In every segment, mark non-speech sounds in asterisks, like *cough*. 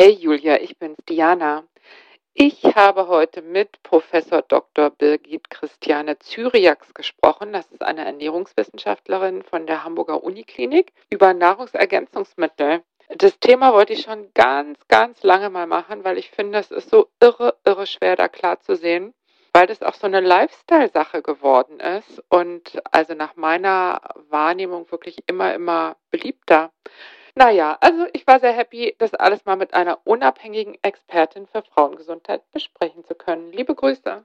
Hey Julia, ich bin's Diana. Ich habe heute mit Professor Dr. Birgit Christiane Zyriax gesprochen. Das ist eine Ernährungswissenschaftlerin von der Hamburger Uniklinik über Nahrungsergänzungsmittel. Das Thema wollte ich schon ganz, ganz lange mal machen, weil ich finde, es ist so irre, irre schwer da klar zu sehen, weil das auch so eine Lifestyle-Sache geworden ist und also nach meiner Wahrnehmung wirklich immer, immer beliebter. Naja, also ich war sehr happy, das alles mal mit einer unabhängigen Expertin für Frauengesundheit besprechen zu können. Liebe Grüße.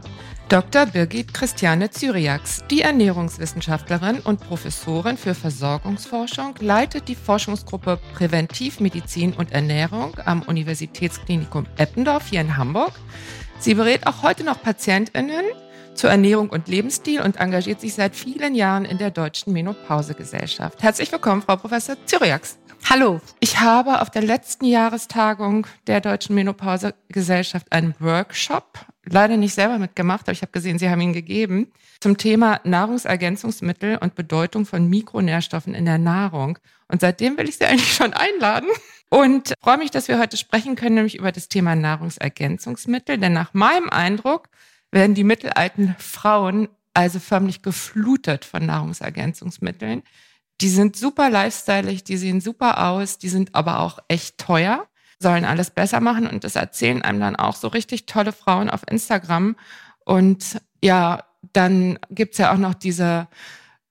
Dr. Birgit Christiane Zyriax, die Ernährungswissenschaftlerin und Professorin für Versorgungsforschung, leitet die Forschungsgruppe Präventivmedizin und Ernährung am Universitätsklinikum Eppendorf hier in Hamburg. Sie berät auch heute noch PatientInnen zur Ernährung und Lebensstil und engagiert sich seit vielen Jahren in der Deutschen Menopausegesellschaft. Herzlich willkommen, Frau Professor Zyriax. Hallo. Ich habe auf der letzten Jahrestagung der Deutschen Menopausegesellschaft einen Workshop leider nicht selber mitgemacht, aber ich habe gesehen, Sie haben ihn gegeben, zum Thema Nahrungsergänzungsmittel und Bedeutung von Mikronährstoffen in der Nahrung. Und seitdem will ich Sie *laughs* eigentlich schon einladen und freue mich, dass wir heute sprechen können, nämlich über das Thema Nahrungsergänzungsmittel. Denn nach meinem Eindruck werden die mittelalten Frauen also förmlich geflutet von Nahrungsergänzungsmitteln. Die sind super lifestyleig, die sehen super aus, die sind aber auch echt teuer sollen alles besser machen und das erzählen einem dann auch so richtig tolle Frauen auf Instagram. Und ja, dann gibt's ja auch noch diese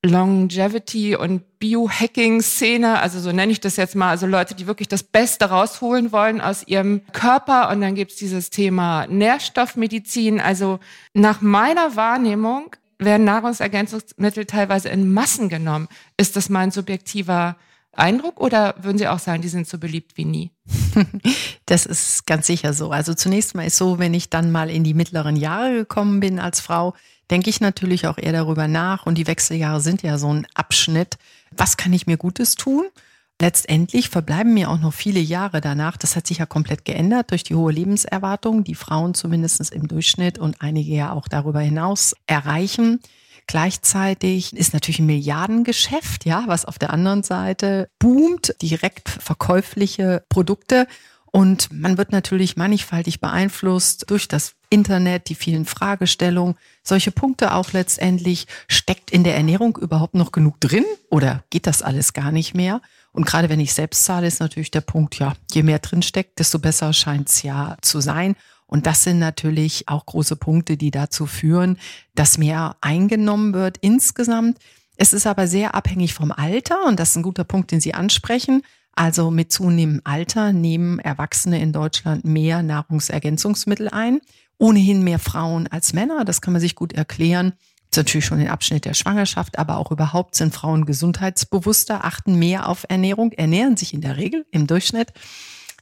Longevity und Biohacking-Szene, also so nenne ich das jetzt mal, also Leute, die wirklich das Beste rausholen wollen aus ihrem Körper. Und dann gibt's dieses Thema Nährstoffmedizin. Also nach meiner Wahrnehmung werden Nahrungsergänzungsmittel teilweise in Massen genommen. Ist das mein subjektiver Eindruck oder würden Sie auch sagen, die sind so beliebt wie nie? *laughs* Das ist ganz sicher so. Also zunächst mal ist so, wenn ich dann mal in die mittleren Jahre gekommen bin als Frau, denke ich natürlich auch eher darüber nach und die Wechseljahre sind ja so ein Abschnitt. Was kann ich mir Gutes tun? Letztendlich verbleiben mir auch noch viele Jahre danach. Das hat sich ja komplett geändert durch die hohe Lebenserwartung, die Frauen zumindest im Durchschnitt und einige ja auch darüber hinaus erreichen. Gleichzeitig ist natürlich ein Milliardengeschäft, ja, was auf der anderen Seite boomt, direkt verkäufliche Produkte. Und man wird natürlich mannigfaltig beeinflusst durch das Internet, die vielen Fragestellungen. Solche Punkte auch letztendlich. Steckt in der Ernährung überhaupt noch genug drin oder geht das alles gar nicht mehr? Und gerade wenn ich selbst zahle, ist natürlich der Punkt, ja, je mehr drin steckt, desto besser scheint es ja zu sein. Und das sind natürlich auch große Punkte, die dazu führen, dass mehr eingenommen wird insgesamt. Es ist aber sehr abhängig vom Alter und das ist ein guter Punkt, den Sie ansprechen. Also mit zunehmendem Alter nehmen Erwachsene in Deutschland mehr Nahrungsergänzungsmittel ein. Ohnehin mehr Frauen als Männer, das kann man sich gut erklären. Das ist natürlich schon den Abschnitt der Schwangerschaft, aber auch überhaupt sind Frauen gesundheitsbewusster, achten mehr auf Ernährung, ernähren sich in der Regel im Durchschnitt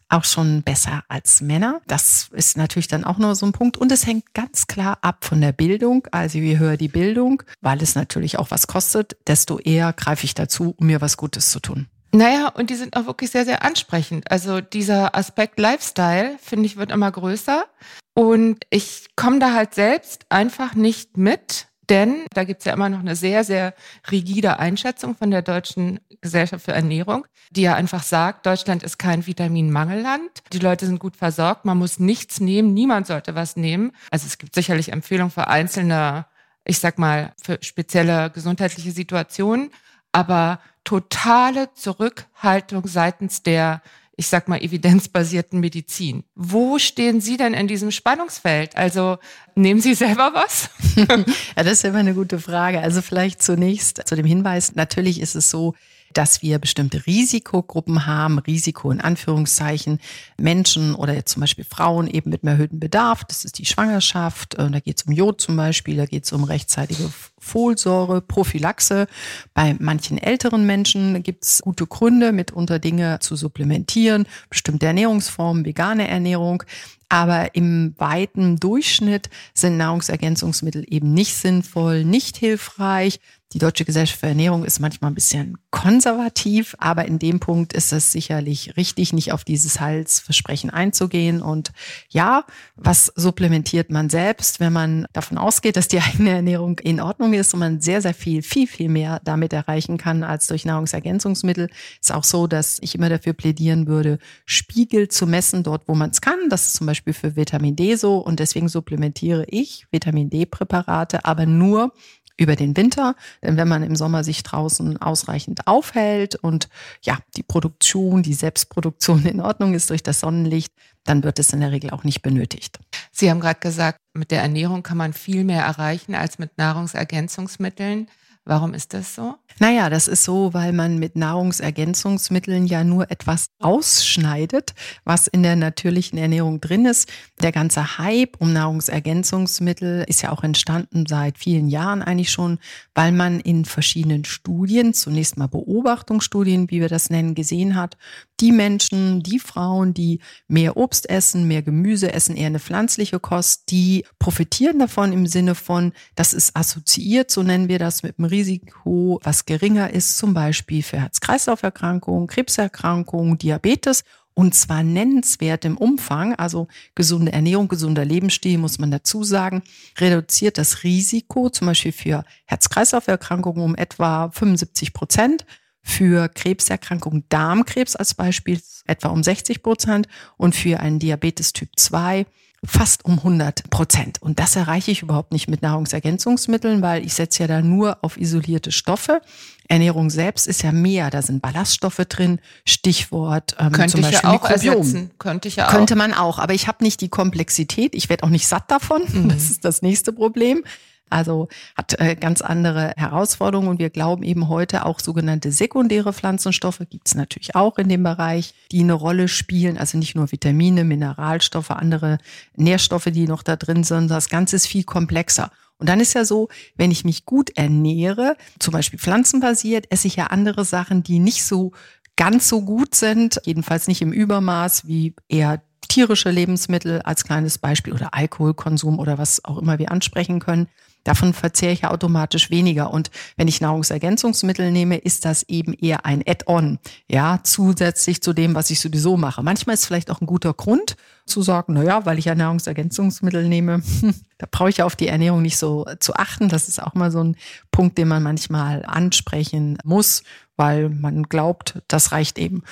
auch schon besser als Männer. Das ist natürlich dann auch nur so ein Punkt. Und es hängt ganz klar ab von der Bildung. Also je höher die Bildung, weil es natürlich auch was kostet, desto eher greife ich dazu, um mir was Gutes zu tun. Naja, und die sind auch wirklich sehr, sehr ansprechend. Also dieser Aspekt Lifestyle, finde ich, wird immer größer. Und ich komme da halt selbst einfach nicht mit, denn da gibt's ja immer noch eine sehr, sehr rigide Einschätzung von der Deutschen Gesellschaft für Ernährung, die ja einfach sagt, Deutschland ist kein Vitaminmangelland. Die Leute sind gut versorgt, man muss nichts nehmen, niemand sollte was nehmen. Also es gibt sicherlich Empfehlungen für einzelne, ich sag mal, für spezielle gesundheitliche Situationen, aber totale Zurückhaltung seitens der ich sag mal, evidenzbasierten Medizin. Wo stehen Sie denn in diesem Spannungsfeld? Also nehmen Sie selber was? *laughs* ja, das ist immer eine gute Frage. Also vielleicht zunächst zu dem Hinweis, natürlich ist es so, dass wir bestimmte Risikogruppen haben, Risiko in Anführungszeichen, Menschen oder jetzt zum Beispiel Frauen eben mit einem erhöhten Bedarf. Das ist die Schwangerschaft, da geht es um Jod zum Beispiel, da geht es um rechtzeitige Folsäure, Prophylaxe. Bei manchen älteren Menschen gibt es gute Gründe, mitunter Dinge zu supplementieren, bestimmte Ernährungsformen, vegane Ernährung. Aber im weiten Durchschnitt sind Nahrungsergänzungsmittel eben nicht sinnvoll, nicht hilfreich. Die Deutsche Gesellschaft für Ernährung ist manchmal ein bisschen konservativ, aber in dem Punkt ist es sicherlich richtig, nicht auf dieses Heilsversprechen einzugehen. Und ja, was supplementiert man selbst, wenn man davon ausgeht, dass die eigene Ernährung in Ordnung ist und man sehr, sehr viel, viel, viel mehr damit erreichen kann als durch Nahrungsergänzungsmittel? Ist auch so, dass ich immer dafür plädieren würde, Spiegel zu messen dort, wo man es kann. Das ist zum Beispiel für Vitamin D so und deswegen supplementiere ich Vitamin D-Präparate, aber nur über den Winter. Denn wenn man im Sommer sich draußen ausreichend aufhält und ja, die Produktion, die Selbstproduktion in Ordnung ist durch das Sonnenlicht, dann wird es in der Regel auch nicht benötigt. Sie haben gerade gesagt, mit der Ernährung kann man viel mehr erreichen als mit Nahrungsergänzungsmitteln. Warum ist das so? Naja, das ist so, weil man mit Nahrungsergänzungsmitteln ja nur etwas ausschneidet, was in der natürlichen Ernährung drin ist. Der ganze Hype um Nahrungsergänzungsmittel ist ja auch entstanden seit vielen Jahren eigentlich schon, weil man in verschiedenen Studien, zunächst mal Beobachtungsstudien, wie wir das nennen, gesehen hat, die Menschen, die Frauen, die mehr Obst essen, mehr Gemüse essen, eher eine pflanzliche Kost, die profitieren davon im Sinne von, das ist assoziiert, so nennen wir das, mit dem Risiko, was geringer ist, zum Beispiel für Herz-Kreislauf-Erkrankungen, Krebserkrankungen, Diabetes und zwar nennenswert im Umfang, also gesunde Ernährung, gesunder Lebensstil, muss man dazu sagen, reduziert das Risiko zum Beispiel für Herz-Kreislauf-Erkrankungen um etwa 75 Prozent, für Krebserkrankungen Darmkrebs als Beispiel etwa um 60 Prozent und für einen Diabetes Typ 2 fast um 100 Prozent. Und das erreiche ich überhaupt nicht mit Nahrungsergänzungsmitteln, weil ich setze ja da nur auf isolierte Stoffe. Ernährung selbst ist ja mehr, da sind Ballaststoffe drin, Stichwort ähm, Könnte zum Beispiel ich ja auch Mikrobiom. Ersetzen. Könnte ich ja auch. Könnte man auch, aber ich habe nicht die Komplexität, ich werde auch nicht satt davon, mhm. *laughs* das ist das nächste Problem. Also hat äh, ganz andere Herausforderungen und wir glauben eben heute auch sogenannte sekundäre Pflanzenstoffe gibt es natürlich auch in dem Bereich, die eine Rolle spielen. Also nicht nur Vitamine, Mineralstoffe, andere Nährstoffe, die noch da drin sind. Das Ganze ist viel komplexer. Und dann ist ja so, wenn ich mich gut ernähre, zum Beispiel pflanzenbasiert, esse ich ja andere Sachen, die nicht so ganz so gut sind, jedenfalls nicht im Übermaß wie eher tierische Lebensmittel als kleines Beispiel oder Alkoholkonsum oder was auch immer wir ansprechen können. Davon verzehre ich ja automatisch weniger. Und wenn ich Nahrungsergänzungsmittel nehme, ist das eben eher ein Add-on, ja, zusätzlich zu dem, was ich sowieso mache. Manchmal ist vielleicht auch ein guter Grund zu sagen, na ja, weil ich ja Nahrungsergänzungsmittel nehme, *laughs* da brauche ich ja auf die Ernährung nicht so zu achten. Das ist auch mal so ein Punkt, den man manchmal ansprechen muss, weil man glaubt, das reicht eben.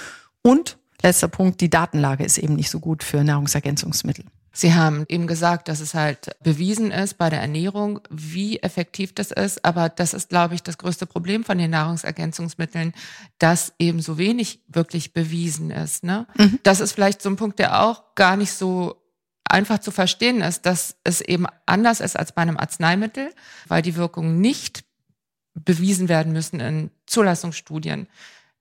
Und letzter Punkt, die Datenlage ist eben nicht so gut für Nahrungsergänzungsmittel. Sie haben eben gesagt, dass es halt bewiesen ist bei der Ernährung, wie effektiv das ist. Aber das ist, glaube ich, das größte Problem von den Nahrungsergänzungsmitteln, dass eben so wenig wirklich bewiesen ist. Ne? Mhm. Das ist vielleicht so ein Punkt, der auch gar nicht so einfach zu verstehen ist, dass es eben anders ist als bei einem Arzneimittel, weil die Wirkungen nicht bewiesen werden müssen in Zulassungsstudien.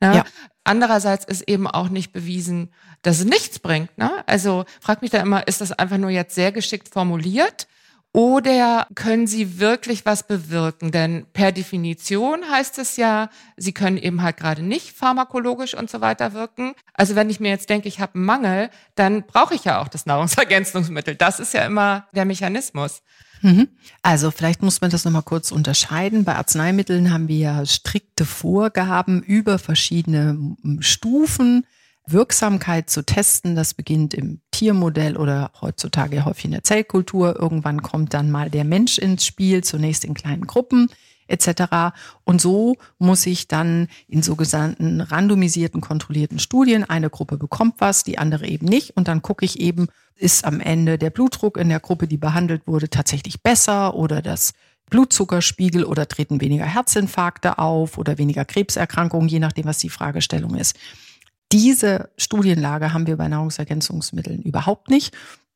Ne? Ja. Andererseits ist eben auch nicht bewiesen, dass es nichts bringt. Ne? Also frag mich da immer, ist das einfach nur jetzt sehr geschickt formuliert? Oder können sie wirklich was bewirken? Denn per Definition heißt es ja, sie können eben halt gerade nicht pharmakologisch und so weiter wirken. Also wenn ich mir jetzt denke, ich habe einen Mangel, dann brauche ich ja auch das Nahrungsergänzungsmittel. Das ist ja immer der Mechanismus. Mhm. Also vielleicht muss man das nochmal kurz unterscheiden. Bei Arzneimitteln haben wir ja strikte Vorgaben über verschiedene Stufen. Wirksamkeit zu testen, das beginnt im Tiermodell oder heutzutage häufig in der Zellkultur. Irgendwann kommt dann mal der Mensch ins Spiel, zunächst in kleinen Gruppen etc. Und so muss ich dann in sogenannten randomisierten, kontrollierten Studien, eine Gruppe bekommt was, die andere eben nicht. Und dann gucke ich eben, ist am Ende der Blutdruck in der Gruppe, die behandelt wurde, tatsächlich besser oder das Blutzuckerspiegel oder treten weniger Herzinfarkte auf oder weniger Krebserkrankungen, je nachdem, was die Fragestellung ist. Diese Studienlage haben wir bei Nahrungsergänzungsmitteln überhaupt nicht.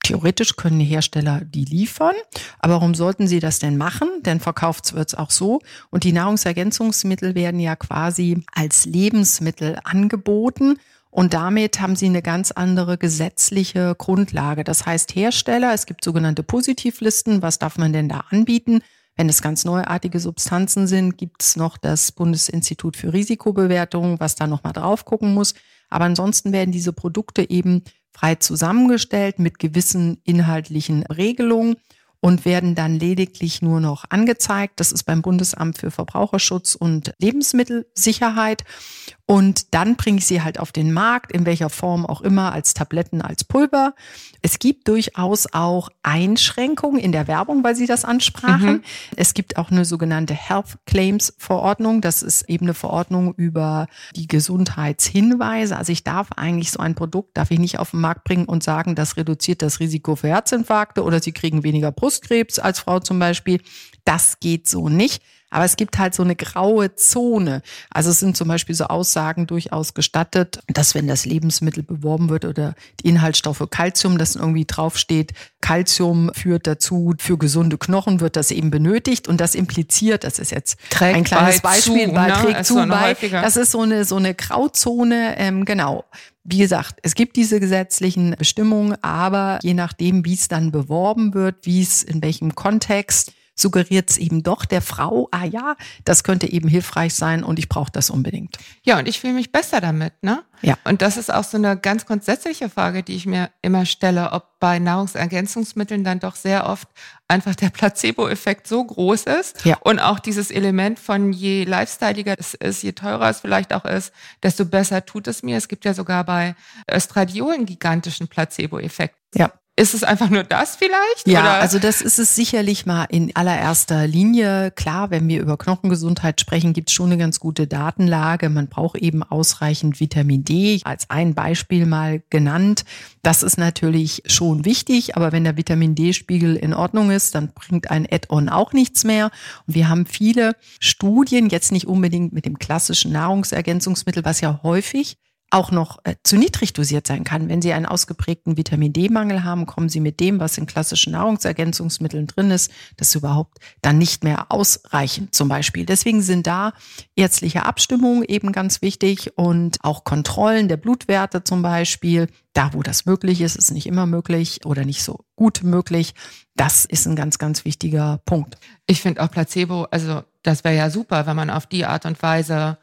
Theoretisch können die Hersteller die liefern, aber warum sollten sie das denn machen? Denn verkauft wird es auch so. Und die Nahrungsergänzungsmittel werden ja quasi als Lebensmittel angeboten. Und damit haben sie eine ganz andere gesetzliche Grundlage. Das heißt, Hersteller, es gibt sogenannte Positivlisten, was darf man denn da anbieten? Wenn es ganz neuartige Substanzen sind, gibt es noch das Bundesinstitut für Risikobewertung, was da nochmal drauf gucken muss. Aber ansonsten werden diese Produkte eben frei zusammengestellt mit gewissen inhaltlichen Regelungen und werden dann lediglich nur noch angezeigt. Das ist beim Bundesamt für Verbraucherschutz und Lebensmittelsicherheit. Und dann bringe ich sie halt auf den Markt, in welcher Form auch immer, als Tabletten, als Pulver. Es gibt durchaus auch Einschränkungen in der Werbung, weil Sie das ansprachen. Mhm. Es gibt auch eine sogenannte Health Claims Verordnung. Das ist eben eine Verordnung über die Gesundheitshinweise. Also ich darf eigentlich so ein Produkt, darf ich nicht auf den Markt bringen und sagen, das reduziert das Risiko für Herzinfarkte oder Sie kriegen weniger Brustkrebs als Frau zum Beispiel. Das geht so nicht. Aber es gibt halt so eine graue Zone. Also es sind zum Beispiel so Aussagen durchaus gestattet, dass wenn das Lebensmittel beworben wird oder die Inhaltsstoffe Calcium, das irgendwie draufsteht, Calcium führt dazu, für gesunde Knochen wird das eben benötigt und das impliziert, das ist jetzt trägt ein kleines Beispiel, zu, bei, ne? trägt zu bei. Das ist so eine, so eine Grauzone, ähm, genau. Wie gesagt, es gibt diese gesetzlichen Bestimmungen, aber je nachdem, wie es dann beworben wird, wie es in welchem Kontext, suggeriert es eben doch der Frau, ah ja, das könnte eben hilfreich sein und ich brauche das unbedingt. Ja, und ich fühle mich besser damit, ne? Ja. Und das ist auch so eine ganz grundsätzliche Frage, die ich mir immer stelle, ob bei Nahrungsergänzungsmitteln dann doch sehr oft einfach der Placebo-Effekt so groß ist ja. und auch dieses Element von je lifestyleiger es ist, je teurer es vielleicht auch ist, desto besser tut es mir. Es gibt ja sogar bei Östradiol einen gigantischen Placebo-Effekt. Ja. Ist es einfach nur das vielleicht? Ja, oder? also das ist es sicherlich mal in allererster Linie. Klar, wenn wir über Knochengesundheit sprechen, gibt es schon eine ganz gute Datenlage. Man braucht eben ausreichend Vitamin D, als ein Beispiel mal genannt. Das ist natürlich schon wichtig, aber wenn der Vitamin D-Spiegel in Ordnung ist, dann bringt ein Add-on auch nichts mehr. Und wir haben viele Studien, jetzt nicht unbedingt mit dem klassischen Nahrungsergänzungsmittel, was ja häufig auch noch äh, zu niedrig dosiert sein kann. Wenn Sie einen ausgeprägten Vitamin D-Mangel haben, kommen Sie mit dem, was in klassischen Nahrungsergänzungsmitteln drin ist, das überhaupt dann nicht mehr ausreichend zum Beispiel. Deswegen sind da ärztliche Abstimmungen eben ganz wichtig und auch Kontrollen der Blutwerte zum Beispiel. Da, wo das möglich ist, ist nicht immer möglich oder nicht so gut möglich. Das ist ein ganz, ganz wichtiger Punkt. Ich finde auch Placebo, also das wäre ja super, wenn man auf die Art und Weise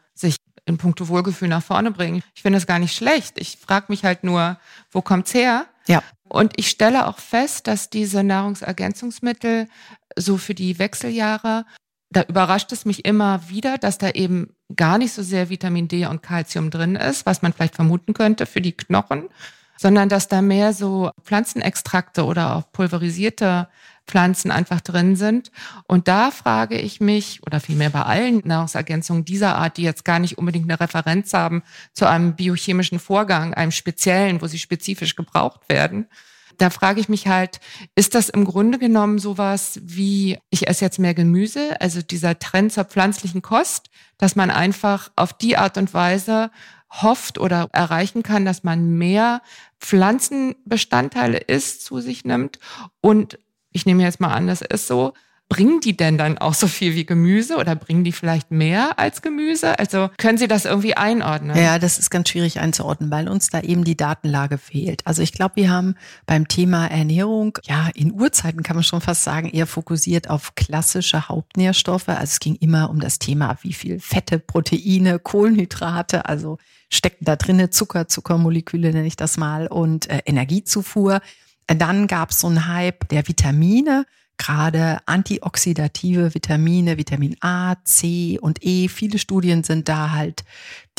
in puncto Wohlgefühl nach vorne bringen. Ich finde das gar nicht schlecht. Ich frage mich halt nur, wo kommt's her? Ja. Und ich stelle auch fest, dass diese Nahrungsergänzungsmittel so für die Wechseljahre, da überrascht es mich immer wieder, dass da eben gar nicht so sehr Vitamin D und Calcium drin ist, was man vielleicht vermuten könnte für die Knochen, sondern dass da mehr so Pflanzenextrakte oder auch pulverisierte Pflanzen einfach drin sind. Und da frage ich mich, oder vielmehr bei allen Nahrungsergänzungen dieser Art, die jetzt gar nicht unbedingt eine Referenz haben zu einem biochemischen Vorgang, einem speziellen, wo sie spezifisch gebraucht werden, da frage ich mich halt, ist das im Grunde genommen sowas wie, ich esse jetzt mehr Gemüse, also dieser Trend zur pflanzlichen Kost, dass man einfach auf die Art und Weise hofft oder erreichen kann, dass man mehr Pflanzenbestandteile isst, zu sich nimmt und ich nehme jetzt mal an, das ist so, bringen die denn dann auch so viel wie Gemüse oder bringen die vielleicht mehr als Gemüse? Also können Sie das irgendwie einordnen? Ja, das ist ganz schwierig einzuordnen, weil uns da eben die Datenlage fehlt. Also ich glaube, wir haben beim Thema Ernährung, ja, in Urzeiten kann man schon fast sagen, eher fokussiert auf klassische Hauptnährstoffe. Also es ging immer um das Thema, wie viel Fette, Proteine, Kohlenhydrate, also stecken da drinne, Zucker, Zuckermoleküle nenne ich das mal und äh, Energiezufuhr. Dann gab es so einen Hype der Vitamine, gerade antioxidative Vitamine, Vitamin A, C und E. Viele Studien sind da halt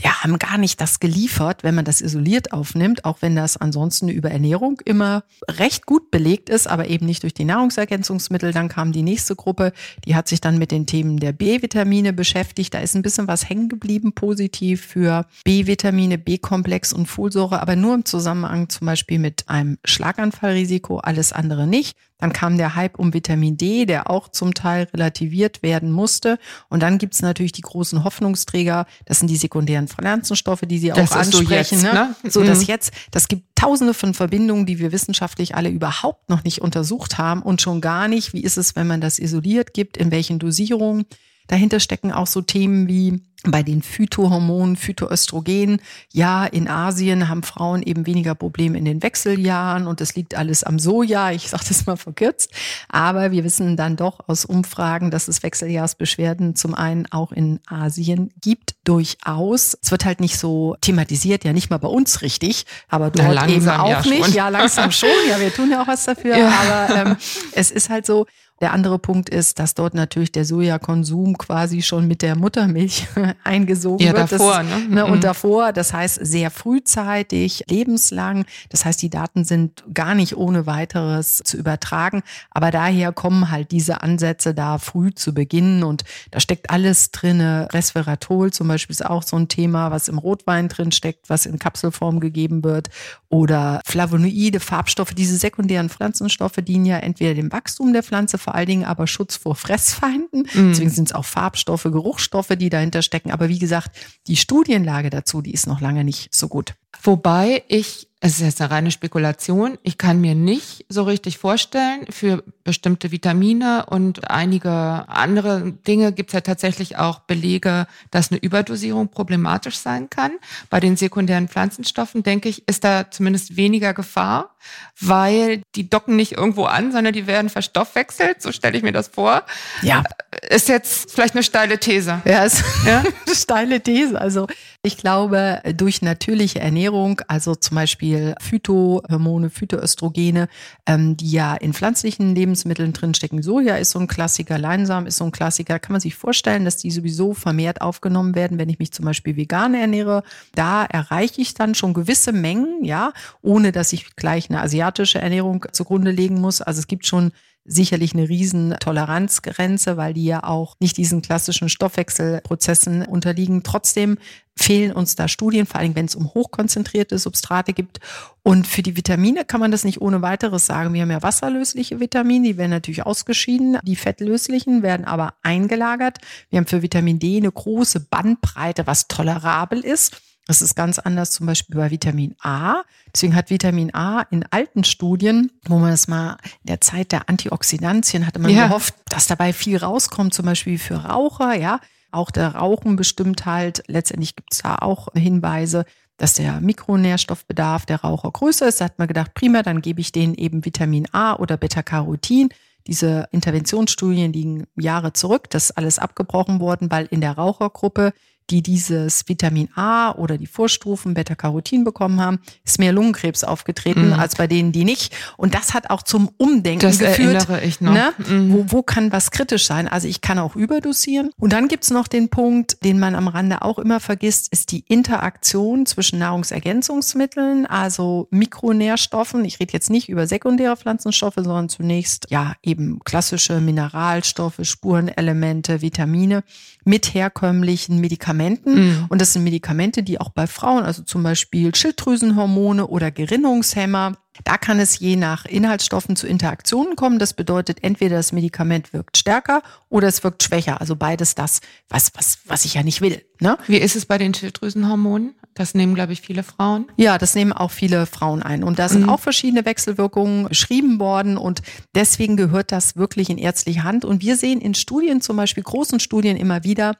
ja, haben gar nicht das geliefert, wenn man das isoliert aufnimmt, auch wenn das ansonsten über Ernährung immer recht gut belegt ist, aber eben nicht durch die Nahrungsergänzungsmittel. Dann kam die nächste Gruppe, die hat sich dann mit den Themen der B-Vitamine beschäftigt. Da ist ein bisschen was hängen geblieben, positiv für B-Vitamine, B-Komplex und Folsäure, aber nur im Zusammenhang zum Beispiel mit einem Schlaganfallrisiko, alles andere nicht. Dann kam der Hype um Vitamin D, der auch zum Teil relativiert werden musste. Und dann gibt's natürlich die großen Hoffnungsträger, das sind die sekundären Pflanzenstoffe, die Sie das auch ansprechen. So, jetzt, ne? ne? so dass mhm. jetzt, das gibt tausende von Verbindungen, die wir wissenschaftlich alle überhaupt noch nicht untersucht haben und schon gar nicht, wie ist es, wenn man das isoliert gibt, in welchen Dosierungen. Dahinter stecken auch so Themen wie bei den Phytohormonen, Phytoöstrogen. Ja, in Asien haben Frauen eben weniger Probleme in den Wechseljahren und das liegt alles am Soja. Ich sage das mal verkürzt. Aber wir wissen dann doch aus Umfragen, dass es Wechseljahrsbeschwerden zum einen auch in Asien gibt, durchaus. Es wird halt nicht so thematisiert, ja nicht mal bei uns richtig, aber dort ja, eben auch ja nicht. Schon. Ja, langsam schon. Ja, wir tun ja auch was dafür. *laughs* Ja. Aber ähm, es ist halt so, der andere Punkt ist, dass dort natürlich der Sojakonsum quasi schon mit der Muttermilch *laughs* eingesogen ja, wird. Davor, das, ne? ne? Und mhm. davor, das heißt sehr frühzeitig, lebenslang. Das heißt, die Daten sind gar nicht ohne weiteres zu übertragen. Aber daher kommen halt diese Ansätze da früh zu beginnen und da steckt alles drinne. Resveratrol zum Beispiel ist auch so ein Thema, was im Rotwein drin steckt, was in Kapselform gegeben wird oder Flavonoide, Farbstoffe. Diese sekundären Pflanzenstoffe dienen ja entweder dem Wachstum der Pflanze vor allen Dingen aber Schutz vor Fressfeinden. Mhm. Deswegen sind es auch Farbstoffe, Geruchsstoffe, die dahinter stecken. Aber wie gesagt, die Studienlage dazu, die ist noch lange nicht so gut. Wobei ich es ist jetzt eine reine Spekulation. Ich kann mir nicht so richtig vorstellen, für bestimmte Vitamine und einige andere Dinge gibt es ja tatsächlich auch Belege, dass eine Überdosierung problematisch sein kann. Bei den sekundären Pflanzenstoffen, denke ich, ist da zumindest weniger Gefahr, weil die docken nicht irgendwo an, sondern die werden verstoffwechselt. So stelle ich mir das vor. Ja. Ist jetzt vielleicht eine steile These. Ja, ist ja? *laughs* eine steile These. Also ich glaube, durch natürliche Ernährung, also zum Beispiel Phytohormone, Phytoöstrogene, ähm, die ja in pflanzlichen Lebensmitteln drinstecken. Soja ist so ein Klassiker, Leinsamen ist so ein Klassiker. Kann man sich vorstellen, dass die sowieso vermehrt aufgenommen werden, wenn ich mich zum Beispiel vegan ernähre. Da erreiche ich dann schon gewisse Mengen, ja, ohne dass ich gleich eine asiatische Ernährung zugrunde legen muss. Also es gibt schon sicherlich eine riesen Toleranzgrenze, weil die ja auch nicht diesen klassischen Stoffwechselprozessen unterliegen. Trotzdem fehlen uns da Studien, vor allem wenn es um hochkonzentrierte Substrate gibt. Und für die Vitamine kann man das nicht ohne weiteres sagen. Wir haben ja wasserlösliche Vitamine, die werden natürlich ausgeschieden. Die fettlöslichen werden aber eingelagert. Wir haben für Vitamin D eine große Bandbreite, was tolerabel ist. Das ist ganz anders zum Beispiel bei Vitamin A. Deswegen hat Vitamin A in alten Studien, wo man es mal in der Zeit der Antioxidantien hatte man ja. gehofft, dass dabei viel rauskommt, zum Beispiel für Raucher, ja. Auch der Rauchen bestimmt halt, letztendlich gibt es da auch Hinweise, dass der Mikronährstoffbedarf der Raucher größer ist. Da hat man gedacht, prima, dann gebe ich denen eben Vitamin A oder Beta-Carotin. Diese Interventionsstudien liegen Jahre zurück. Das ist alles abgebrochen worden, weil in der Rauchergruppe die dieses Vitamin A oder die Vorstufen Beta-Carotin bekommen haben, ist mehr Lungenkrebs aufgetreten mhm. als bei denen, die nicht. Und das hat auch zum Umdenken das geführt. Erinnere ich noch. Ne? Mhm. Wo, wo kann was kritisch sein? Also ich kann auch überdosieren. Und dann gibt's noch den Punkt, den man am Rande auch immer vergisst, ist die Interaktion zwischen Nahrungsergänzungsmitteln, also Mikronährstoffen. Ich rede jetzt nicht über sekundäre Pflanzenstoffe, sondern zunächst ja eben klassische Mineralstoffe, Spurenelemente, Vitamine mit herkömmlichen Medikamenten Medikamenten. Mhm. Und das sind Medikamente, die auch bei Frauen, also zum Beispiel Schilddrüsenhormone oder Gerinnungshemmer, da kann es je nach Inhaltsstoffen zu Interaktionen kommen. Das bedeutet, entweder das Medikament wirkt stärker oder es wirkt schwächer. Also beides das, was, was, was ich ja nicht will. Ne? Wie ist es bei den Schilddrüsenhormonen? Das nehmen, glaube ich, viele Frauen. Ja, das nehmen auch viele Frauen ein. Und da sind mhm. auch verschiedene Wechselwirkungen beschrieben worden. Und deswegen gehört das wirklich in ärztliche Hand. Und wir sehen in Studien, zum Beispiel großen Studien immer wieder,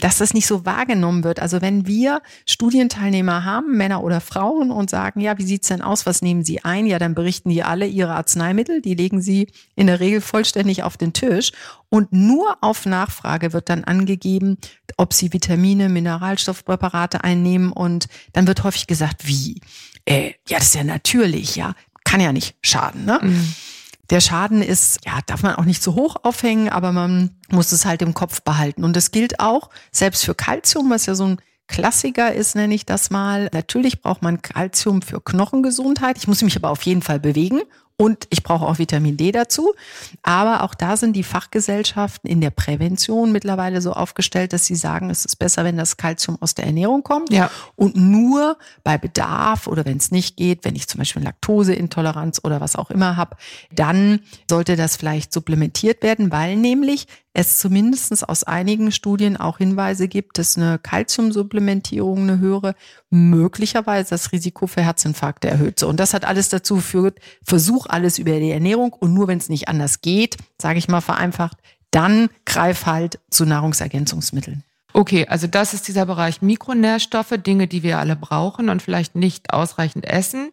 dass das nicht so wahrgenommen wird. Also wenn wir Studienteilnehmer haben, Männer oder Frauen, und sagen, ja, wie sieht's denn aus, was nehmen Sie ein? Ja, dann berichten die alle ihre Arzneimittel, die legen sie in der Regel vollständig auf den Tisch. Und nur auf Nachfrage wird dann angegeben, ob sie Vitamine, Mineralstoffpräparate einnehmen. Und dann wird häufig gesagt, wie? Äh, ja, das ist ja natürlich, ja. Kann ja nicht schaden, ne? Mhm. Der Schaden ist, ja, darf man auch nicht zu hoch aufhängen, aber man muss es halt im Kopf behalten. Und das gilt auch selbst für Kalzium, was ja so ein Klassiker ist, nenne ich das mal. Natürlich braucht man Kalzium für Knochengesundheit. Ich muss mich aber auf jeden Fall bewegen und ich brauche auch Vitamin D dazu. Aber auch da sind die Fachgesellschaften in der Prävention mittlerweile so aufgestellt, dass sie sagen, es ist besser, wenn das Kalzium aus der Ernährung kommt. Ja. Und nur bei Bedarf oder wenn es nicht geht, wenn ich zum Beispiel Laktoseintoleranz oder was auch immer habe, dann sollte das vielleicht supplementiert werden, weil nämlich es zumindest aus einigen Studien auch Hinweise gibt, dass eine Kalziumsupplementierung, eine höhere, möglicherweise das Risiko für Herzinfarkte erhöht. Und das hat alles dazu geführt, versuch alles über die Ernährung und nur wenn es nicht anders geht, sage ich mal vereinfacht, dann greif halt zu Nahrungsergänzungsmitteln. Okay, also das ist dieser Bereich Mikronährstoffe, Dinge, die wir alle brauchen und vielleicht nicht ausreichend essen,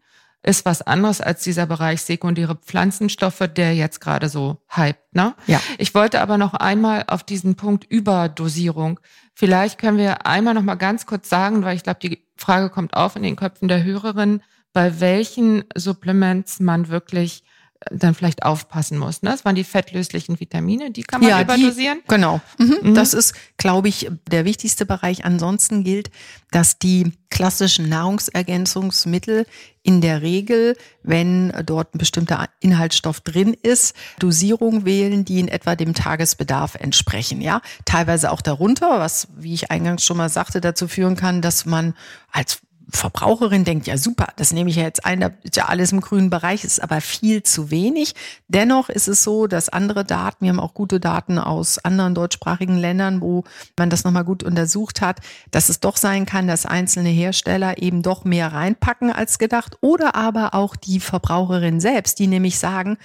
ist was anderes als dieser Bereich sekundäre Pflanzenstoffe, der jetzt gerade so hypt. Ne? Ja. Ich wollte aber noch einmal auf diesen Punkt Überdosierung. Vielleicht können wir einmal noch mal ganz kurz sagen, weil ich glaube, die Frage kommt auf in den Köpfen der Hörerin, bei welchen Supplements man wirklich dann vielleicht aufpassen muss. Ne? Das waren die fettlöslichen Vitamine, die kann man ja, überdosieren. Die, genau. Mhm. Mhm. Das ist, glaube ich, der wichtigste Bereich. Ansonsten gilt, dass die klassischen Nahrungsergänzungsmittel in der Regel, wenn dort ein bestimmter Inhaltsstoff drin ist, Dosierung wählen, die in etwa dem Tagesbedarf entsprechen. Ja, teilweise auch darunter, was, wie ich eingangs schon mal sagte, dazu führen kann, dass man als Verbraucherin denkt, ja super, das nehme ich ja jetzt ein, da ist ja alles im grünen Bereich, ist aber viel zu wenig. Dennoch ist es so, dass andere Daten, wir haben auch gute Daten aus anderen deutschsprachigen Ländern, wo man das nochmal gut untersucht hat, dass es doch sein kann, dass einzelne Hersteller eben doch mehr reinpacken als gedacht oder aber auch die Verbraucherin selbst, die nämlich sagen,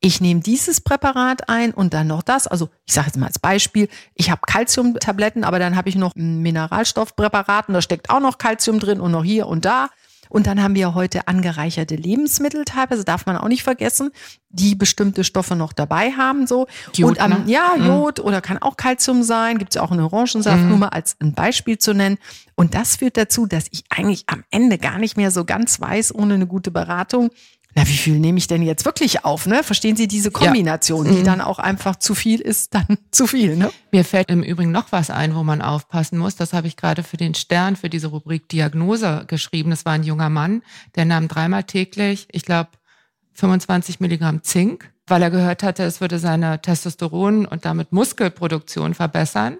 ich nehme dieses Präparat ein und dann noch das. Also ich sage jetzt mal als Beispiel, ich habe Calciumtabletten, aber dann habe ich noch ein Mineralstoffpräparat und da steckt auch noch Calcium drin und noch hier und da. Und dann haben wir heute angereicherte Lebensmittel teilweise, darf man auch nicht vergessen, die bestimmte Stoffe noch dabei haben. so Jod, Und ähm, ne? ja, mhm. Jod mhm. oder kann auch Calcium sein, gibt es ja auch einen Orangensaft, mhm. nur mal als ein Beispiel zu nennen. Und das führt dazu, dass ich eigentlich am Ende gar nicht mehr so ganz weiß, ohne eine gute Beratung, na, wie viel nehme ich denn jetzt wirklich auf? Ne? Verstehen Sie diese Kombination, ja. die mhm. dann auch einfach zu viel ist, *laughs* dann zu viel. Ne? Mir fällt im Übrigen noch was ein, wo man aufpassen muss. Das habe ich gerade für den Stern, für diese Rubrik Diagnose geschrieben. Das war ein junger Mann, der nahm dreimal täglich, ich glaube, 25 Milligramm Zink, weil er gehört hatte, es würde seine Testosteron und damit Muskelproduktion verbessern.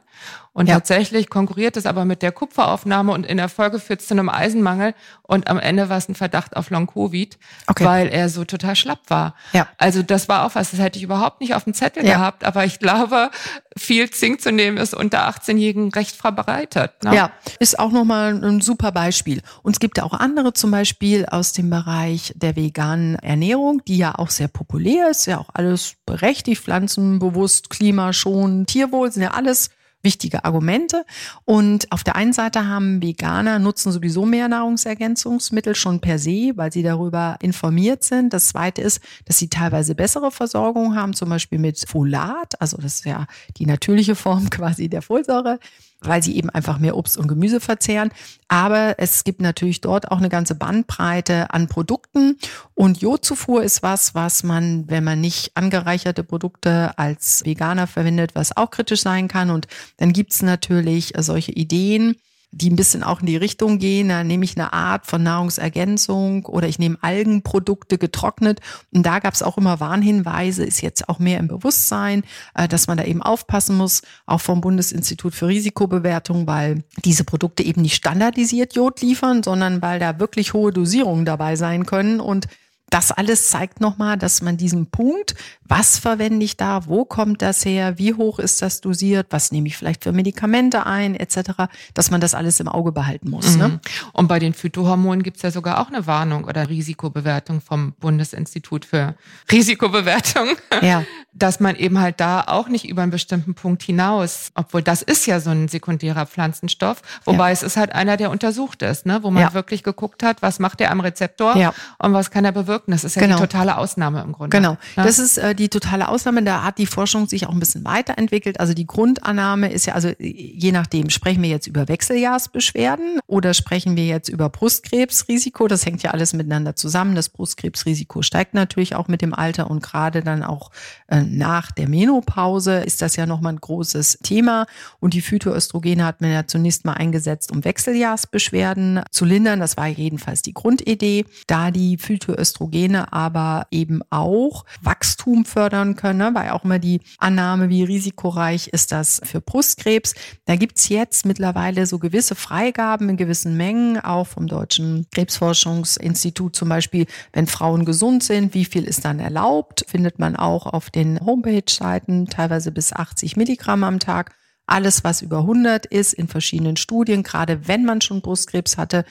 Und ja. tatsächlich konkurriert es aber mit der Kupferaufnahme und in der Folge führt es zu einem Eisenmangel und am Ende war es ein Verdacht auf Long-Covid, okay. weil er so total schlapp war. Ja. Also das war auch was, das hätte ich überhaupt nicht auf dem Zettel ja. gehabt, aber ich glaube, viel Zink zu nehmen ist unter 18-Jährigen recht verbreitet. Ne? Ja, ist auch nochmal ein super Beispiel. Und es gibt ja auch andere zum Beispiel aus dem Bereich der veganen Ernährung, die ja auch sehr populär ist, ja auch alles berechtigt, pflanzenbewusst, klimaschonend, Tierwohl, sind ja alles wichtige Argumente. Und auf der einen Seite haben Veganer nutzen sowieso mehr Nahrungsergänzungsmittel schon per se, weil sie darüber informiert sind. Das zweite ist, dass sie teilweise bessere Versorgung haben, zum Beispiel mit Folat. Also das ist ja die natürliche Form *laughs* quasi der Folsäure weil sie eben einfach mehr Obst und Gemüse verzehren. Aber es gibt natürlich dort auch eine ganze Bandbreite an Produkten. Und Jodzufuhr ist was, was man, wenn man nicht angereicherte Produkte als Veganer verwendet, was auch kritisch sein kann. Und dann gibt's natürlich solche Ideen, die ein bisschen auch in die Richtung gehen. Da nehme ich eine Art von Nahrungsergänzung oder ich nehme Algenprodukte getrocknet. Und da gab es auch immer Warnhinweise, ist jetzt auch mehr im Bewusstsein, äh, dass man da eben aufpassen muss, auch vom Bundesinstitut für Risikobewertung, weil diese Produkte eben nicht standardisiert Jod liefern, sondern weil da wirklich hohe Dosierungen dabei sein können und das alles zeigt nochmal, dass man diesen Punkt, was verwende ich da, wo kommt das her, wie hoch ist das dosiert, was nehme ich vielleicht für Medikamente ein, etc., dass man das alles im Auge behalten muss. Ne? Mhm. Ne? Und bei den Phytohormonen gibt es ja sogar auch eine Warnung oder Risikobewertung vom Bundesinstitut für *laughs* Risikobewertung, ja. dass man eben halt da auch nicht über einen bestimmten Punkt hinaus, obwohl das ist ja so ein sekundärer Pflanzenstoff, wobei ja. es ist halt einer, der untersucht ist, ne? wo man ja. wirklich geguckt hat, was macht der am Rezeptor und was kann er bewirken wirken. Das ist ja genau. die totale Ausnahme im Grunde. Genau, ja? das ist äh, die totale Ausnahme. Da hat die Forschung sich auch ein bisschen weiterentwickelt. Also die Grundannahme ist ja, also je nachdem, sprechen wir jetzt über Wechseljahrsbeschwerden oder sprechen wir jetzt über Brustkrebsrisiko. Das hängt ja alles miteinander zusammen. Das Brustkrebsrisiko steigt natürlich auch mit dem Alter und gerade dann auch äh, nach der Menopause ist das ja nochmal ein großes Thema. Und die Phytoöstrogene hat man ja zunächst mal eingesetzt, um Wechseljahrsbeschwerden zu lindern. Das war jedenfalls die Grundidee. Da die Phytoöstrogene Östrogene aber eben auch Wachstum fördern können, ne? weil auch immer die Annahme, wie risikoreich ist das für Brustkrebs. Da gibt's jetzt mittlerweile so gewisse Freigaben in gewissen Mengen, auch vom Deutschen Krebsforschungsinstitut zum Beispiel, wenn Frauen gesund sind, wie viel ist dann erlaubt, findet man auch auf den Homepage-Seiten, teilweise bis 80 Milligramm am Tag. Alles, was über 100 ist, in verschiedenen Studien, gerade wenn man schon Brustkrebs hatte,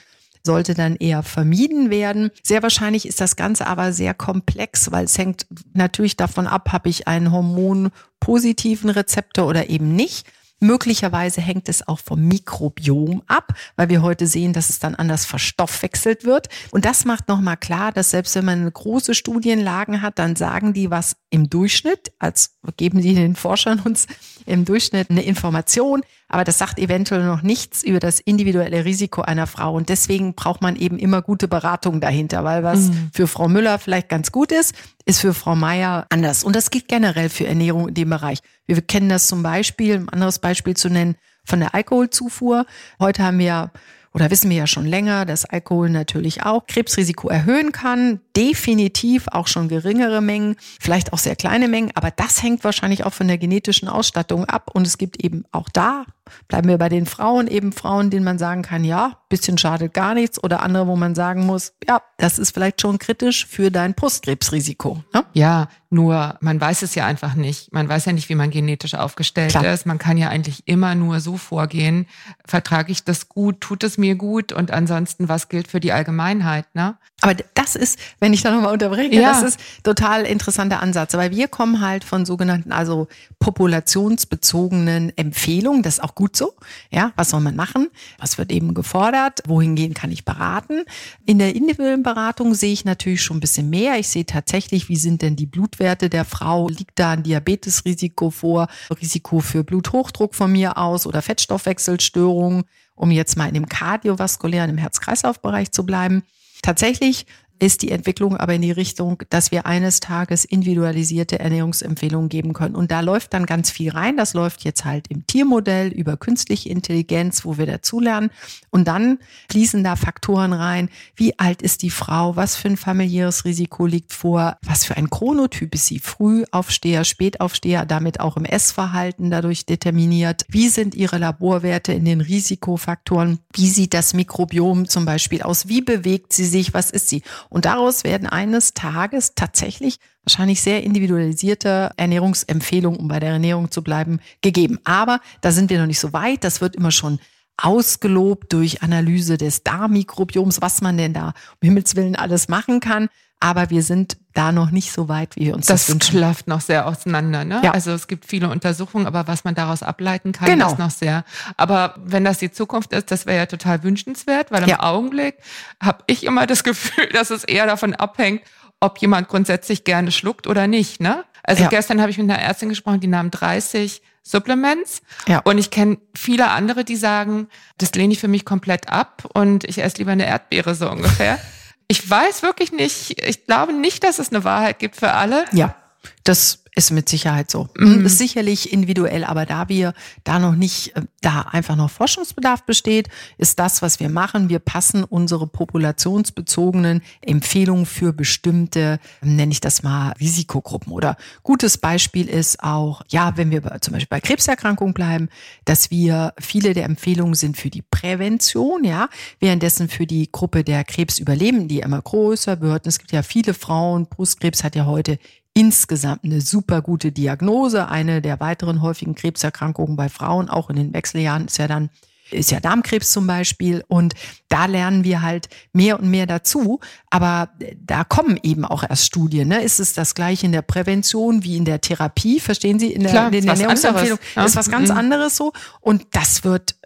sollte dann eher vermieden werden. Sehr wahrscheinlich ist das Ganze aber sehr komplex, weil es hängt natürlich davon ab, habe ich einen Hormon positiven Rezeptor oder eben nicht. Möglicherweise hängt es auch vom Mikrobiom ab, weil wir heute sehen, dass es dann anders verstoffwechselt wird. Und das macht nochmal klar, dass selbst wenn man große Studienlagen hat, dann sagen die was im Durchschnitt, als geben die den Forschern uns im Durchschnitt eine Information, aber das sagt eventuell noch nichts über das individuelle Risiko einer Frau. Und deswegen braucht man eben immer gute Beratung dahinter, weil was mhm. für Frau Müller vielleicht ganz gut ist, ist für Frau Meier anders. Und das gilt generell für Ernährung in dem Bereich. Wir kennen das zum Beispiel, ein anderes Beispiel zu nennen, von der Alkoholzufuhr. Heute haben wir oder wissen wir ja schon länger, dass Alkohol natürlich auch Krebsrisiko erhöhen kann. Definitiv auch schon geringere Mengen, vielleicht auch sehr kleine Mengen, aber das hängt wahrscheinlich auch von der genetischen Ausstattung ab. Und es gibt eben auch da Bleiben wir bei den Frauen, eben Frauen, denen man sagen kann, ja, bisschen schadet gar nichts oder andere, wo man sagen muss, ja, das ist vielleicht schon kritisch für dein Brustkrebsrisiko. Ne? Ja, nur man weiß es ja einfach nicht. Man weiß ja nicht, wie man genetisch aufgestellt Klar. ist. Man kann ja eigentlich immer nur so vorgehen, vertrage ich das gut, tut es mir gut und ansonsten, was gilt für die Allgemeinheit, ne? Aber das ist, wenn ich da nochmal unterbreche, ja. das ist total interessanter Ansatz. Weil wir kommen halt von sogenannten, also populationsbezogenen Empfehlungen. Das ist auch gut so. Ja, was soll man machen? Was wird eben gefordert? Wohin gehen kann ich beraten? In der individuellen Beratung sehe ich natürlich schon ein bisschen mehr. Ich sehe tatsächlich, wie sind denn die Blutwerte der Frau? Liegt da ein Diabetesrisiko vor? Risiko für Bluthochdruck von mir aus oder Fettstoffwechselstörungen? Um jetzt mal in dem kardiovaskulären, im Herz-Kreislauf-Bereich zu bleiben. Tatsächlich ist die Entwicklung aber in die Richtung, dass wir eines Tages individualisierte Ernährungsempfehlungen geben können. Und da läuft dann ganz viel rein. Das läuft jetzt halt im Tiermodell über künstliche Intelligenz, wo wir dazulernen. Und dann fließen da Faktoren rein. Wie alt ist die Frau? Was für ein familiäres Risiko liegt vor? Was für ein Chronotyp ist sie? Frühaufsteher, Spätaufsteher, damit auch im Essverhalten dadurch determiniert. Wie sind ihre Laborwerte in den Risikofaktoren? Wie sieht das Mikrobiom zum Beispiel aus? Wie bewegt sie sich? Was ist sie? Und daraus werden eines Tages tatsächlich wahrscheinlich sehr individualisierte Ernährungsempfehlungen, um bei der Ernährung zu bleiben, gegeben. Aber da sind wir noch nicht so weit. Das wird immer schon ausgelobt durch Analyse des Darmmikrobioms, was man denn da um Himmels Willen alles machen kann. Aber wir sind da noch nicht so weit, wie wir uns das, das wünschen. Das klafft noch sehr auseinander. Ne? Ja. Also es gibt viele Untersuchungen, aber was man daraus ableiten kann, genau. ist noch sehr. Aber wenn das die Zukunft ist, das wäre ja total wünschenswert, weil im ja. Augenblick habe ich immer das *laughs* Gefühl, dass es eher davon abhängt, ob jemand grundsätzlich gerne schluckt oder nicht. Ne? Also ja. gestern habe ich mit einer Ärztin gesprochen, die nahm 30 Supplements. Ja. Und ich kenne viele andere, die sagen, das lehne ich für mich komplett ab und ich esse lieber eine Erdbeere so ungefähr. *laughs* Ich weiß wirklich nicht, ich glaube nicht, dass es eine Wahrheit gibt für alle. Ja, das ist mit Sicherheit so. Mhm. Ist sicherlich individuell, aber da wir da noch nicht, äh, da einfach noch Forschungsbedarf besteht, ist das, was wir machen. Wir passen unsere populationsbezogenen Empfehlungen für bestimmte, nenne ich das mal, Risikogruppen. Oder gutes Beispiel ist auch, ja, wenn wir zum Beispiel bei Krebserkrankungen bleiben, dass wir viele der Empfehlungen sind für die Prävention, ja, währenddessen für die Gruppe der Krebsüberlebenden, die immer größer wird. Es gibt ja viele Frauen, Brustkrebs hat ja heute insgesamt eine super gute Diagnose. Eine der weiteren häufigen Krebserkrankungen bei Frauen, auch in den Wechseljahren, ist ja dann ist ja Darmkrebs zum Beispiel. Und da lernen wir halt mehr und mehr dazu. Aber da kommen eben auch erst Studien. Ne? Ist es das gleiche in der Prävention wie in der Therapie? Verstehen Sie? In der, Klar, in der Ernährungsempfehlung ja. ist was ganz mhm. anderes so. Und das wird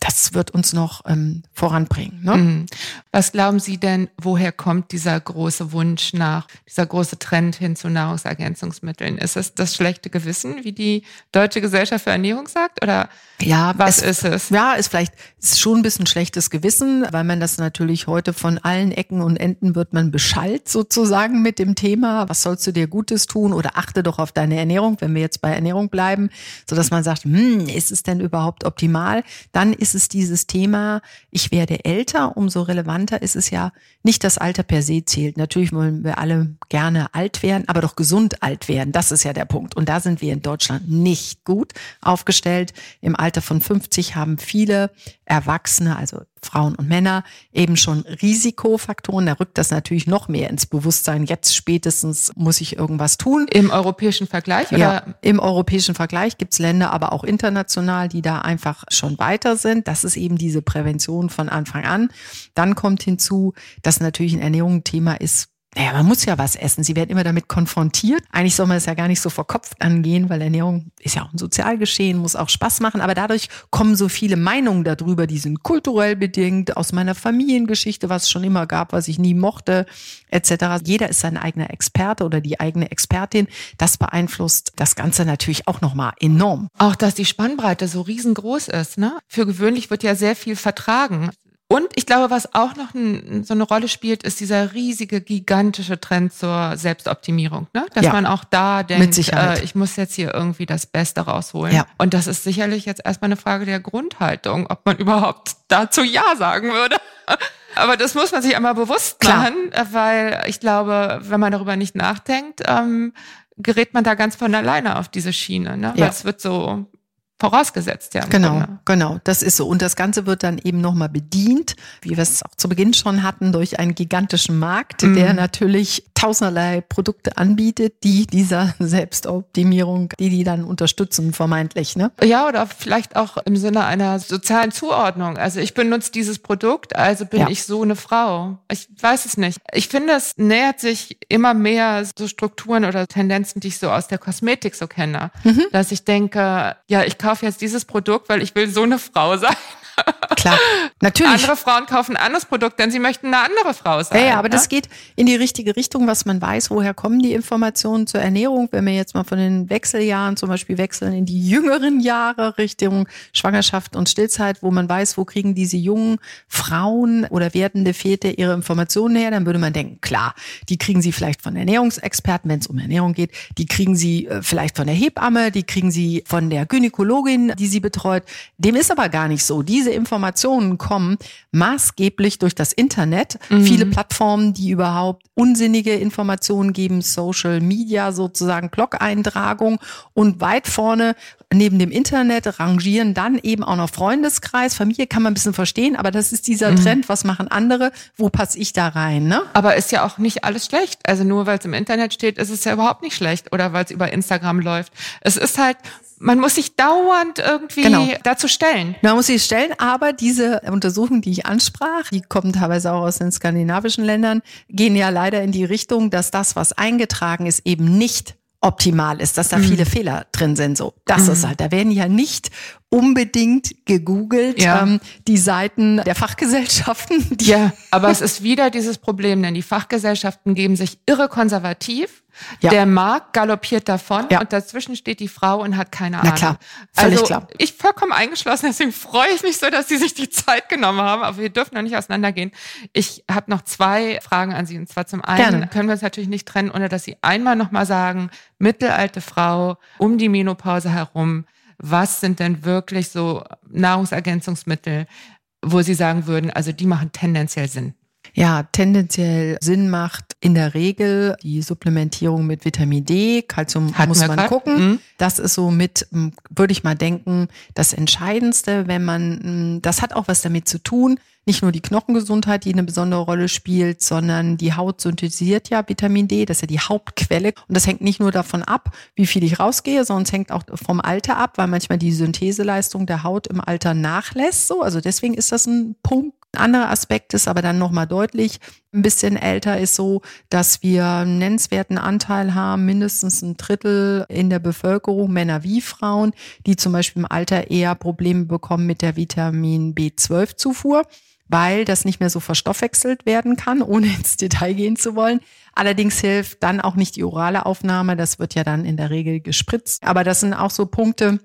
das wird uns noch ähm, voranbringen. Ne? Mhm. Was glauben Sie denn, woher kommt dieser große Wunsch nach, dieser große Trend hin zu Nahrungsergänzungsmitteln? Ist es das schlechte Gewissen, wie die Deutsche Gesellschaft für Ernährung sagt? Oder ja, was es, ist es? Ja, ist vielleicht ist schon ein bisschen schlechtes Gewissen, weil man das natürlich heute von allen Ecken und Enden wird man beschallt sozusagen mit dem Thema, was sollst du dir Gutes tun oder achte doch auf deine Ernährung, wenn wir jetzt bei Ernährung bleiben, so dass man sagt, hm, ist es denn überhaupt optimal? Dann ist ist es dieses Thema, ich werde älter, umso relevanter ist es ja, nicht das Alter per se zählt. Natürlich wollen wir alle gerne alt werden, aber doch gesund alt werden. Das ist ja der Punkt. Und da sind wir in Deutschland nicht gut aufgestellt. Im Alter von 50 haben viele Erwachsene, also Frauen und Männer, eben schon Risikofaktoren. Da rückt das natürlich noch mehr ins Bewusstsein. Jetzt spätestens muss ich irgendwas tun. Im europäischen Vergleich? Oder? Ja, im europäischen Vergleich gibt's Länder, aber auch international, die da einfach schon weiter sind. Das ist eben diese Prävention von Anfang an. Dann kommt hinzu, dass natürlich ein Ernährung ein Thema ist, naja, man muss ja was essen. Sie werden immer damit konfrontiert. Eigentlich soll man es ja gar nicht so verkopft angehen, weil Ernährung ist ja auch ein Sozialgeschehen, muss auch Spaß machen. Aber dadurch kommen so viele Meinungen darüber, die sind kulturell bedingt, aus meiner Familiengeschichte, was es schon immer gab, was ich nie mochte, etc. Jeder ist sein eigener Experte oder die eigene Expertin. Das beeinflusst das Ganze natürlich auch nochmal enorm. Auch, dass die Spannbreite so riesengroß ist. Ne? Für gewöhnlich wird ja sehr viel vertragen. Und ich glaube, was auch noch ein, so eine Rolle spielt, ist dieser riesige, gigantische Trend zur Selbstoptimierung. Ne? Dass ja, man auch da denkt, äh, ich muss jetzt hier irgendwie das Beste rausholen. Ja. Und das ist sicherlich jetzt erstmal eine Frage der Grundhaltung, ob man *laughs* überhaupt dazu Ja sagen würde. *laughs* Aber das muss man sich einmal bewusst machen, Klar. weil ich glaube, wenn man darüber nicht nachdenkt, ähm, gerät man da ganz von alleine auf diese Schiene. Ne? Ja. Weil es wird so vorausgesetzt, ja. Genau, Grunde. genau, das ist so. Und das Ganze wird dann eben nochmal bedient, wie wir es auch zu Beginn schon hatten, durch einen gigantischen Markt, mhm. der natürlich tausenderlei Produkte anbietet, die dieser *laughs* Selbstoptimierung, die die dann unterstützen, vermeintlich. Ne? Ja, oder vielleicht auch im Sinne einer sozialen Zuordnung. Also ich benutze dieses Produkt, also bin ja. ich so eine Frau. Ich weiß es nicht. Ich finde, es nähert sich immer mehr so Strukturen oder Tendenzen, die ich so aus der Kosmetik so kenne. Mhm. Dass ich denke, ja, ich kaufe jetzt dieses Produkt, weil ich will so eine Frau sein. Klar, natürlich. Andere Frauen kaufen ein anderes Produkt, denn sie möchten eine andere Frau sein. Ja, ja aber ne? das geht in die richtige Richtung, was man weiß, woher kommen die Informationen zur Ernährung. Wenn wir jetzt mal von den Wechseljahren zum Beispiel wechseln in die jüngeren Jahre Richtung Schwangerschaft und Stillzeit, wo man weiß, wo kriegen diese jungen Frauen oder werdende Väter ihre Informationen her, dann würde man denken, klar, die kriegen sie vielleicht von Ernährungsexperten, wenn es um Ernährung geht, die kriegen sie äh, vielleicht von der Hebamme, die kriegen sie von der Gynäkologin, die sie betreut. Dem ist aber gar nicht so. Diese Informationen kommen maßgeblich durch das Internet. Mhm. Viele Plattformen, die überhaupt unsinnige Informationen geben, Social Media sozusagen, Blog-Eintragung und weit vorne neben dem Internet rangieren dann eben auch noch Freundeskreis, Familie kann man ein bisschen verstehen, aber das ist dieser mhm. Trend, was machen andere, wo passe ich da rein, ne? Aber ist ja auch nicht alles schlecht. Also nur weil es im Internet steht, ist es ja überhaupt nicht schlecht oder weil es über Instagram läuft. Es ist halt man muss sich dauernd irgendwie genau. dazu stellen. Man muss sich stellen, aber diese Untersuchungen, die ich ansprach, die kommen teilweise auch aus den skandinavischen Ländern, gehen ja leider in die Richtung, dass das, was eingetragen ist, eben nicht optimal ist, dass da mhm. viele Fehler drin sind. So, das mhm. ist halt. Da werden ja nicht unbedingt gegoogelt ja. ähm, die Seiten der Fachgesellschaften. Die ja, aber es ist wieder dieses Problem, denn die Fachgesellschaften geben sich irre konservativ. Ja. Der Markt galoppiert davon ja. und dazwischen steht die Frau und hat keine Ahnung. Na klar, völlig also, klar. Ich vollkommen eingeschlossen, deswegen freue ich mich so, dass Sie sich die Zeit genommen haben, aber wir dürfen noch nicht auseinandergehen. Ich habe noch zwei Fragen an Sie und zwar zum einen Gerne. können wir uns natürlich nicht trennen, ohne dass Sie einmal nochmal sagen, mittelalte Frau um die Menopause herum, was sind denn wirklich so Nahrungsergänzungsmittel, wo Sie sagen würden, also die machen tendenziell Sinn? Ja, tendenziell Sinn macht in der Regel die Supplementierung mit Vitamin D, Kalzium Hatten muss man grad? gucken. Mhm. Das ist so mit, würde ich mal denken, das Entscheidendste, wenn man, das hat auch was damit zu tun, nicht nur die Knochengesundheit, die eine besondere Rolle spielt, sondern die Haut synthetisiert ja Vitamin D, das ist ja die Hauptquelle. Und das hängt nicht nur davon ab, wie viel ich rausgehe, sondern es hängt auch vom Alter ab, weil manchmal die Syntheseleistung der Haut im Alter nachlässt. So, also deswegen ist das ein Punkt. Ein anderer Aspekt ist aber dann nochmal deutlich, ein bisschen älter ist so, dass wir einen nennenswerten Anteil haben, mindestens ein Drittel in der Bevölkerung, Männer wie Frauen, die zum Beispiel im Alter eher Probleme bekommen mit der Vitamin B12-Zufuhr weil das nicht mehr so verstoffwechselt werden kann, *laughs* ohne ins Detail gehen zu wollen. Allerdings hilft dann auch nicht die orale Aufnahme, das wird ja dann in der Regel gespritzt. Aber das sind auch so Punkte,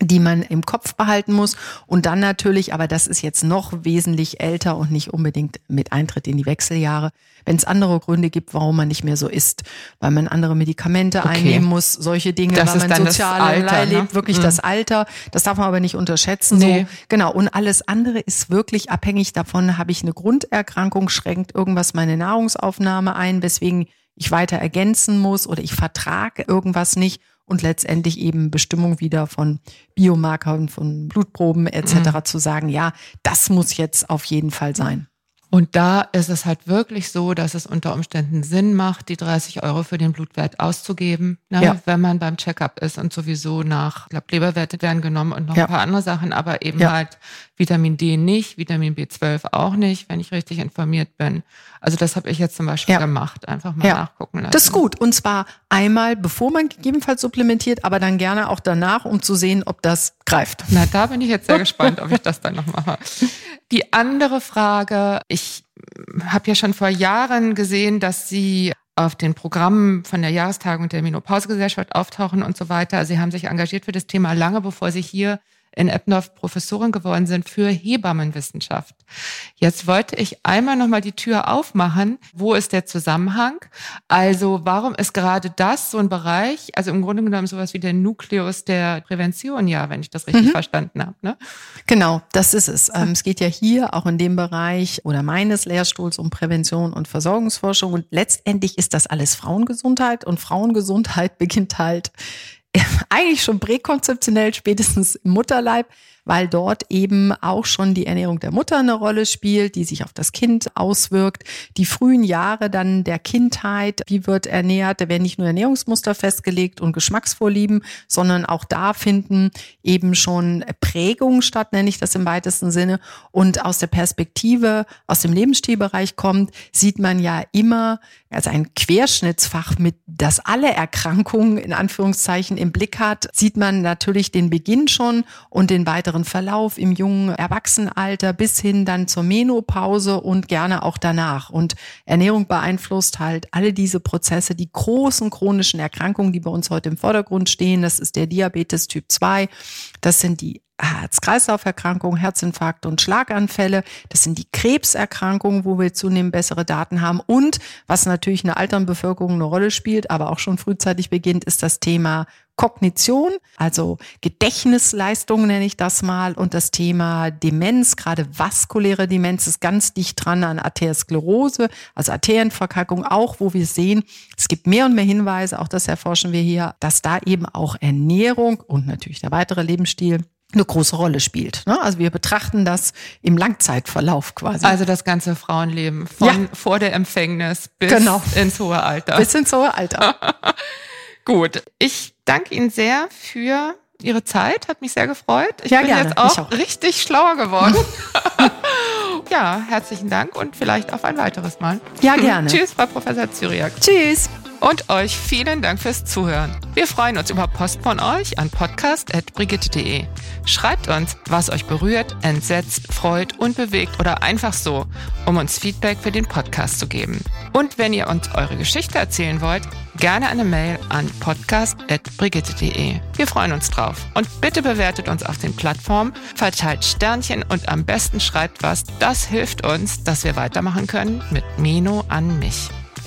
die man im Kopf behalten muss. Und dann natürlich, aber das ist jetzt noch wesentlich älter und nicht unbedingt mit Eintritt in die Wechseljahre, wenn es andere Gründe gibt, warum man nicht mehr so isst, weil man andere Medikamente okay. einnehmen muss, solche Dinge, das weil man sozial lebt, ne? wirklich mhm. das Alter. Das darf man aber nicht unterschätzen. Nee. So, genau. Und alles andere ist wirklich abhängig davon, habe ich eine Grunderkrankung, schränkt irgendwas meine Nahrungsaufnahme ein, weswegen ich weiter ergänzen muss oder ich vertrage irgendwas nicht und letztendlich eben Bestimmung wieder von Biomarkern, von Blutproben etc. Mhm. zu sagen, ja, das muss jetzt auf jeden Fall sein. Und da ist es halt wirklich so, dass es unter Umständen Sinn macht, die 30 Euro für den Blutwert auszugeben, ne, ja. wenn man beim Checkup ist und sowieso nach, ich glaube, Leberwerte werden genommen und noch ja. ein paar andere Sachen, aber eben ja. halt Vitamin D nicht, Vitamin B12 auch nicht, wenn ich richtig informiert bin. Also das habe ich jetzt zum Beispiel gemacht, einfach mal nachgucken lassen. Das ist gut. Und zwar einmal, bevor man gegebenenfalls supplementiert, aber dann gerne auch danach, um zu sehen, ob das greift. Na, da bin ich jetzt sehr *laughs* gespannt, ob ich das dann noch mache. Die andere Frage, ich habe ja schon vor Jahren gesehen, dass Sie auf den Programmen von der Jahrestagung der Menopausegesellschaft auftauchen und so weiter. Sie haben sich engagiert für das Thema lange, bevor Sie hier in Eppendorf Professorin geworden sind für Hebammenwissenschaft. Jetzt wollte ich einmal nochmal die Tür aufmachen. Wo ist der Zusammenhang? Also warum ist gerade das so ein Bereich, also im Grunde genommen sowas wie der Nukleus der Prävention, ja, wenn ich das richtig mhm. verstanden habe. Ne? Genau, das ist es. Ähm, es geht ja hier auch in dem Bereich oder meines Lehrstuhls um Prävention und Versorgungsforschung und letztendlich ist das alles Frauengesundheit und Frauengesundheit *laughs* beginnt halt *laughs* eigentlich schon präkonzeptionell, spätestens im Mutterleib, weil dort eben auch schon die Ernährung der Mutter eine Rolle spielt, die sich auf das Kind auswirkt. Die frühen Jahre dann der Kindheit, wie wird ernährt, da werden nicht nur Ernährungsmuster festgelegt und Geschmacksvorlieben, sondern auch da finden eben schon Prägungen statt, nenne ich das im weitesten Sinne. Und aus der Perspektive, aus dem Lebensstilbereich kommt, sieht man ja immer als ein Querschnittsfach mit, das alle Erkrankungen in Anführungszeichen im Blick hat, sieht man natürlich den Beginn schon und den weiteren Verlauf im jungen Erwachsenenalter bis hin dann zur Menopause und gerne auch danach. Und Ernährung beeinflusst halt alle diese Prozesse, die großen chronischen Erkrankungen, die bei uns heute im Vordergrund stehen. Das ist der Diabetes Typ 2. Das sind die Herz-Kreislauf-Erkrankungen, Herzinfarkte und Schlaganfälle. Das sind die Krebserkrankungen, wo wir zunehmend bessere Daten haben. Und was natürlich in der alteren Bevölkerung eine Rolle spielt, aber auch schon frühzeitig beginnt, ist das Thema Kognition, also Gedächtnisleistung nenne ich das mal und das Thema Demenz, gerade vaskuläre Demenz ist ganz dicht dran an Arteriosklerose, also Arterienverkalkung auch, wo wir sehen, es gibt mehr und mehr Hinweise, auch das erforschen wir hier, dass da eben auch Ernährung und natürlich der weitere Lebensstil eine große Rolle spielt. Ne? Also wir betrachten das im Langzeitverlauf quasi. Also das ganze Frauenleben von ja. vor der Empfängnis bis genau. ins hohe Alter. Bis ins hohe Alter. *laughs* Gut, ich danke Ihnen sehr für Ihre Zeit, hat mich sehr gefreut. Ich ja, bin gerne. jetzt auch, auch, richtig schlauer geworden. *laughs* *laughs* ja, herzlichen Dank und vielleicht auf ein weiteres Mal. Ja, gerne. *laughs* Tschüss, Frau Professor Zyriak. Tschüss. Und euch vielen Dank fürs Zuhören. Wir freuen uns über Post von euch an podcast.brigitte.de. Schreibt uns, was euch berührt, entsetzt, freut und bewegt oder einfach so, um uns Feedback für den Podcast zu geben. Und wenn ihr uns eure Geschichte erzählen wollt, gerne eine Mail an podcast.brigitte.de. Wir freuen uns drauf. Und bitte bewertet uns auf den Plattformen, verteilt Sternchen und am besten schreibt was. Das hilft uns, dass wir weitermachen können mit Meno an mich.